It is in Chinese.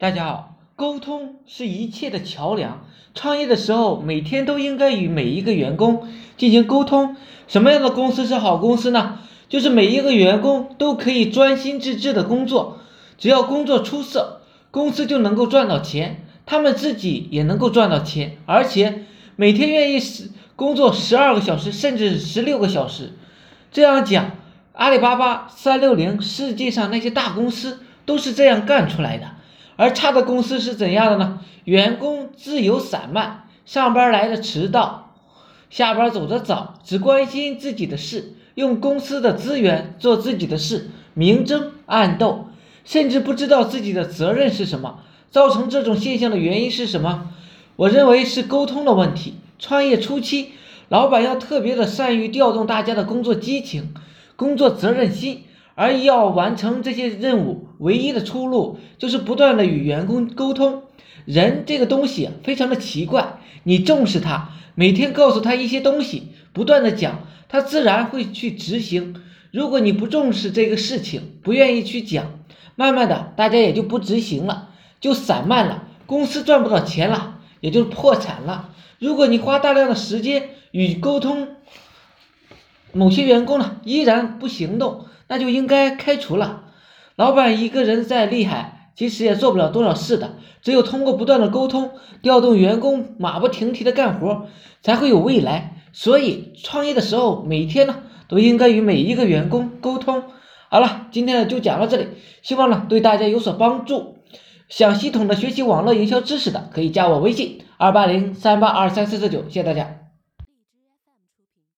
大家好，沟通是一切的桥梁。创业的时候，每天都应该与每一个员工进行沟通。什么样的公司是好公司呢？就是每一个员工都可以专心致志的工作，只要工作出色，公司就能够赚到钱，他们自己也能够赚到钱，而且每天愿意十工作十二个小时，甚至十六个小时。这样讲，阿里巴巴、三六零，世界上那些大公司都是这样干出来的。而差的公司是怎样的呢？员工自由散漫，上班来的迟到，下班走的早，只关心自己的事，用公司的资源做自己的事，明争暗斗，甚至不知道自己的责任是什么。造成这种现象的原因是什么？我认为是沟通的问题。创业初期，老板要特别的善于调动大家的工作激情、工作责任心。而要完成这些任务，唯一的出路就是不断的与员工沟通。人这个东西非常的奇怪，你重视他，每天告诉他一些东西，不断的讲，他自然会去执行。如果你不重视这个事情，不愿意去讲，慢慢的大家也就不执行了，就散漫了，公司赚不到钱了，也就是破产了。如果你花大量的时间与沟通，某些员工呢依然不行动。那就应该开除了。老板一个人再厉害，其实也做不了多少事的。只有通过不断的沟通，调动员工马不停蹄的干活，才会有未来。所以创业的时候，每天呢都应该与每一个员工沟通。好了，今天呢就讲到这里，希望呢对大家有所帮助。想系统的学习网络营销知识的，可以加我微信二八零三八二三四四九，谢谢大家。